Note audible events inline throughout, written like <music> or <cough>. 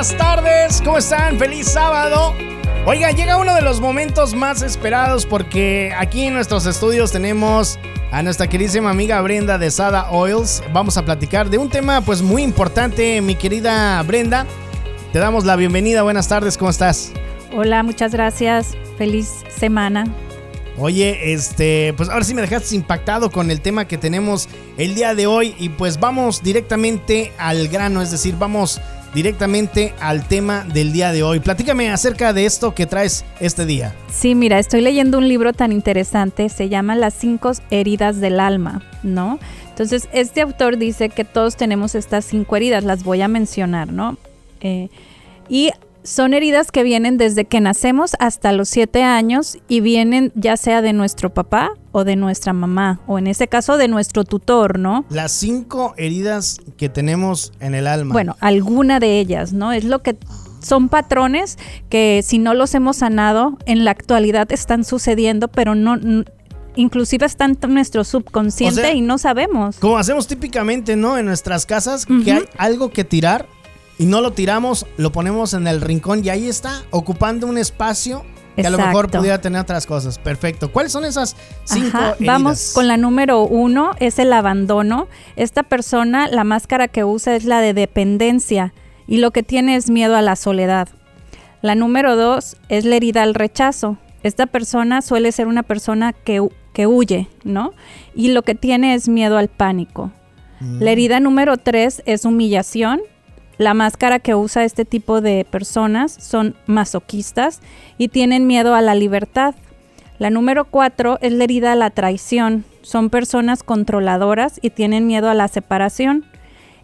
buenas tardes, ¿cómo están? Feliz sábado. Oiga, llega uno de los momentos más esperados porque aquí en nuestros estudios tenemos a nuestra queridísima amiga Brenda de Sada Oils. Vamos a platicar de un tema pues muy importante, mi querida Brenda. Te damos la bienvenida, buenas tardes, ¿cómo estás? Hola, muchas gracias. Feliz semana. Oye, este, pues ahora sí me dejaste impactado con el tema que tenemos el día de hoy y pues vamos directamente al grano, es decir, vamos directamente al tema del día de hoy. Platícame acerca de esto que traes este día. Sí, mira, estoy leyendo un libro tan interesante, se llama Las cinco heridas del alma, ¿no? Entonces, este autor dice que todos tenemos estas cinco heridas, las voy a mencionar, ¿no? Eh, y son heridas que vienen desde que nacemos hasta los siete años y vienen ya sea de nuestro papá o de nuestra mamá, o en este caso de nuestro tutor, ¿no? Las cinco heridas que tenemos en el alma. Bueno, alguna de ellas, ¿no? Es lo que son patrones que si no los hemos sanado, en la actualidad están sucediendo, pero no, inclusive están en nuestro subconsciente y no sabemos. Como hacemos típicamente, ¿no? En nuestras casas, que hay algo que tirar y no lo tiramos, lo ponemos en el rincón y ahí está, ocupando un espacio que a lo mejor pudiera tener otras cosas. Perfecto. ¿Cuáles son esas cinco Vamos con la número uno, es el abandono. Esta persona, la máscara que usa es la de dependencia y lo que tiene es miedo a la soledad. La número dos es la herida al rechazo. Esta persona suele ser una persona que, que huye, ¿no? Y lo que tiene es miedo al pánico. La mm. herida número tres es humillación la máscara que usa este tipo de personas son masoquistas y tienen miedo a la libertad. La número cuatro es la herida a la traición. Son personas controladoras y tienen miedo a la separación.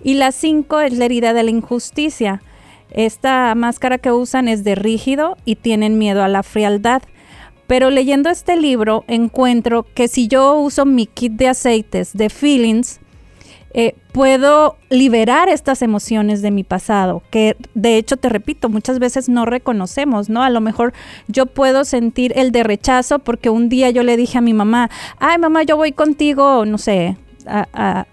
Y la cinco es la herida de la injusticia. Esta máscara que usan es de rígido y tienen miedo a la frialdad. Pero leyendo este libro encuentro que si yo uso mi kit de aceites de feelings, eh, puedo liberar estas emociones de mi pasado, que de hecho, te repito, muchas veces no reconocemos, ¿no? A lo mejor yo puedo sentir el de rechazo porque un día yo le dije a mi mamá, ay mamá, yo voy contigo, no sé, a,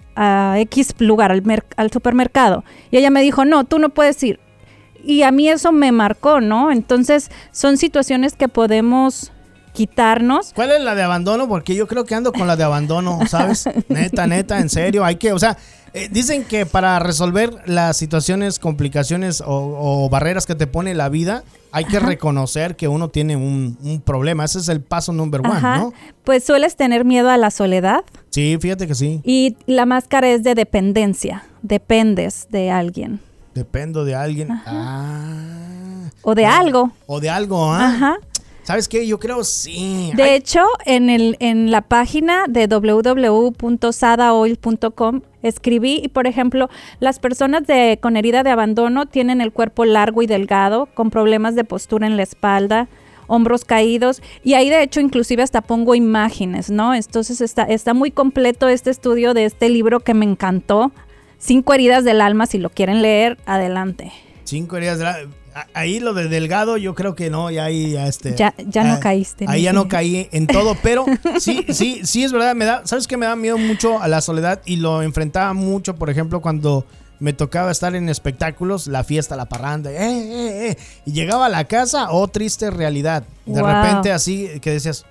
X lugar, al, al supermercado. Y ella me dijo, no, tú no puedes ir. Y a mí eso me marcó, ¿no? Entonces son situaciones que podemos quitarnos. ¿Cuál es la de abandono? Porque yo creo que ando con la de abandono, ¿sabes? <laughs> neta, neta, en serio, hay que, o sea, eh, dicen que para resolver las situaciones, complicaciones o, barreras que te pone la vida, hay que reconocer que uno tiene un, problema. Ese es el paso número uno, ¿no? Pues sueles tener miedo a la soledad. Sí, fíjate que sí. Y la máscara es de dependencia. Dependes de alguien. Dependo de alguien. Ah. O de algo. O de algo, ¿ah? Ajá. ¿Sabes qué? Yo creo sí. De hecho, en, el, en la página de www.sadaoil.com escribí y, por ejemplo, las personas de, con herida de abandono tienen el cuerpo largo y delgado, con problemas de postura en la espalda, hombros caídos y ahí de hecho inclusive hasta pongo imágenes, ¿no? Entonces está, está muy completo este estudio de este libro que me encantó. Cinco heridas del alma, si lo quieren leer, adelante. Cinco heridas del alma ahí lo de delgado, yo creo que no, ya ahí ya este. Ya, ya no caíste. Ahí ya no caí en todo, pero <laughs> sí, sí, sí es verdad, me da, ¿sabes que me da miedo mucho a la soledad? Y lo enfrentaba mucho, por ejemplo, cuando me tocaba estar en espectáculos, la fiesta, la parranda, eh, eh, eh, y llegaba a la casa, oh triste realidad. De repente así que decías,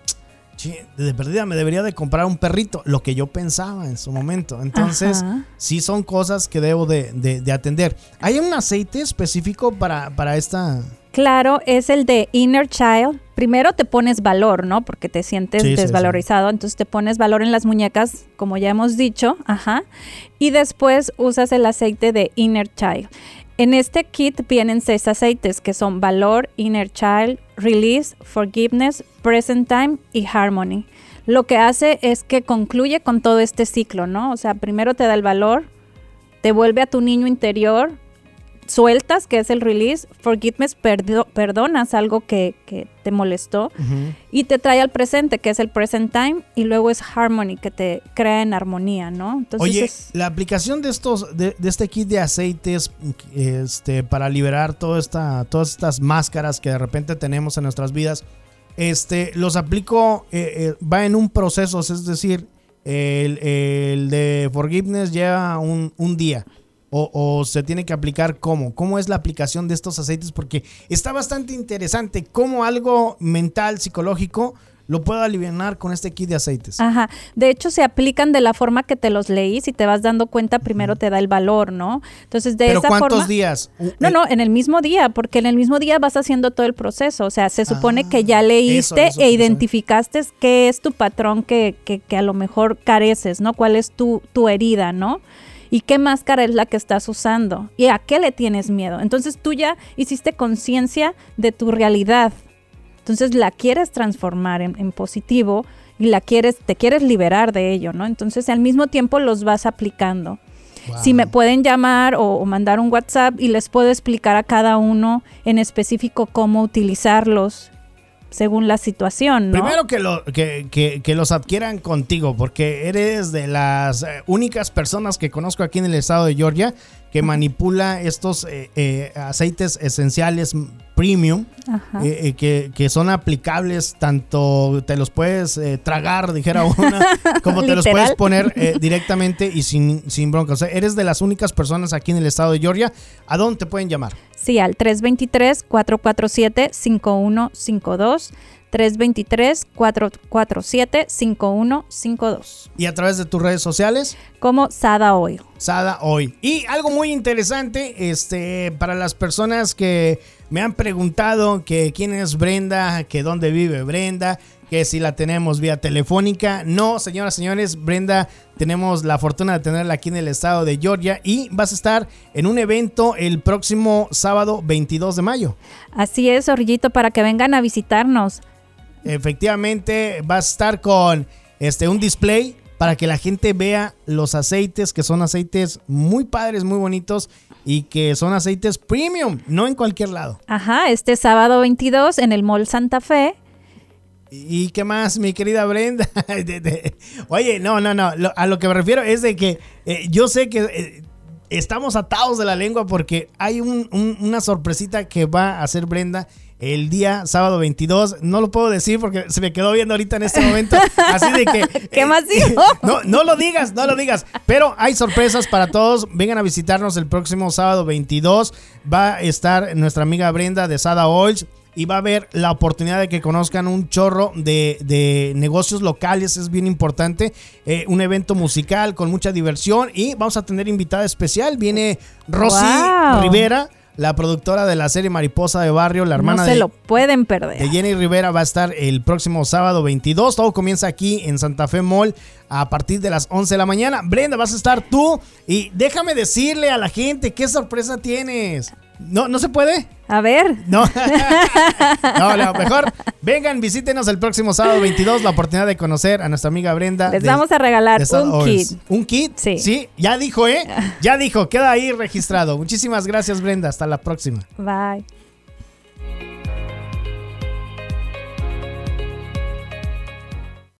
de perdida me debería de comprar un perrito, lo que yo pensaba en su momento. Entonces, sí son cosas que debo de, atender. ¿Hay un aceite específico para, para esta? Claro, es el de Inner Child. Primero te pones valor, ¿no? Porque te sientes desvalorizado, entonces te pones valor en las muñecas, como ya hemos dicho, ajá. Y después usas el aceite de Inner Child. En este kit vienen seis aceites que son Valor, Inner Child, Release, Forgiveness, Present Time y Harmony. Lo que hace es que concluye con todo este ciclo, ¿no? O sea, primero te da el valor, te vuelve a tu niño interior, sueltas, que es el release, forgiveness, perdonas algo que, te molestó y te trae al presente, que es el present time, y luego es harmony, que te crea en armonía, ¿no? Entonces Oye, la aplicación de estos, de, este kit de aceites, este, para liberar toda esta, todas estas máscaras que de repente tenemos en nuestras vidas, este, los aplico, eh, eh, va en un proceso, es decir, el, de forgiveness lleva un, un día o, o se tiene que aplicar cómo? ¿Cómo es la aplicación de estos aceites? Porque está bastante interesante cómo algo mental, psicológico, lo puedo aliviar con este kit de aceites. Ajá. De hecho, se aplican de la forma que te los leí. Si te vas dando cuenta, primero te da el valor, ¿no? Entonces, de ¿Pero esa cuántos forma. días? No, eh, no, en el mismo día, porque en el mismo día vas haciendo todo el proceso. O sea, se supone Ah, que ya leíste eso e identificaste qué es tu patrón que, que, que a lo mejor careces, ¿no? ¿Cuál es tu, tu herida, ¿no? ¿Y qué máscara es la que estás usando? ¿Y a qué le tienes miedo? Entonces tú ya hiciste conciencia de tu realidad. Entonces la quieres transformar en, en positivo y la quieres, te quieres liberar de ello, ¿no? Entonces al mismo tiempo los vas aplicando. Si me pueden llamar o, o mandar un WhatsApp y les puedo explicar a cada uno en específico cómo utilizarlos según la situación, ¿no? Primero que, lo, que, que- que los adquieran contigo, porque eres de las eh, únicas personas que conozco aquí en el estado de Georgia que manipula estos eh, eh, aceites esenciales premium, eh, eh, que, que son aplicables, tanto te los puedes eh, tragar, dijera una, <laughs> como te los puedes poner eh, directamente y sin, sin bronca. O sea, eres de las únicas personas aquí en el estado de Georgia. ¿A dónde te pueden llamar? Sí, al 323-447-5152. 323-447-5152. Y a través de tus redes sociales. Como Sada Oil. Sada hoy. Y algo muy interesante, este, para las personas que me han preguntado que quién es Brenda, que dónde vive Brenda, que si la tenemos vía telefónica. No, señoras, señores, Brenda, tenemos la fortuna de tenerla aquí en el estado de Georgia y vas a estar en un evento el próximo sábado 22 de mayo. Así es, Orillito, para que vengan a visitarnos. Efectivamente, vas a estar con este un display para que la gente vea los aceites, que son aceites muy padres, muy bonitos y que son aceites premium, no en cualquier lado. Ajá, este sábado 22 en el Mall Santa Fe. ¿Y qué más, mi querida Brenda? <laughs> Oye, no, no, no. a lo que me refiero es de que eh, yo sé que eh, estamos atados de la lengua porque hay un- un- una sorpresita que va a hacer Brenda el día sábado 22. No lo puedo decir porque se me quedó viendo ahorita en este momento. <laughs> Así de que... ¿Qué más digo? <laughs> No, no lo digas, no lo digas. Pero hay sorpresas para todos. Vengan a visitarnos el próximo sábado 22. Va a estar nuestra amiga Brenda de Sada Oils. Y va a haber la oportunidad de que conozcan un chorro de, de negocios locales, es bien importante. Eh, un evento musical con mucha diversión. Y vamos a tener invitada especial. Viene Rosy Wow. Rivera, la productora de la serie Mariposa de Barrio, la hermana no se de, lo pueden perder. de Jenny Rivera va a estar el próximo sábado 22. Todo comienza aquí en Santa Fe Mall a partir de las 11 de la mañana. Brenda, vas a estar tú. Y déjame decirle a la gente qué sorpresa tienes. No, no se puede. A ver, No. <laughs> no, no, mejor vengan, visítenos el próximo sábado 22. La oportunidad de conocer a nuestra amiga Brenda. les de- vamos a regalar un kit. ¿Un kit? Sí. Sí, ya dijo, ¿eh? <laughs> Ya dijo, queda ahí registrado. Muchísimas gracias, Brenda. Hasta la próxima. Bye.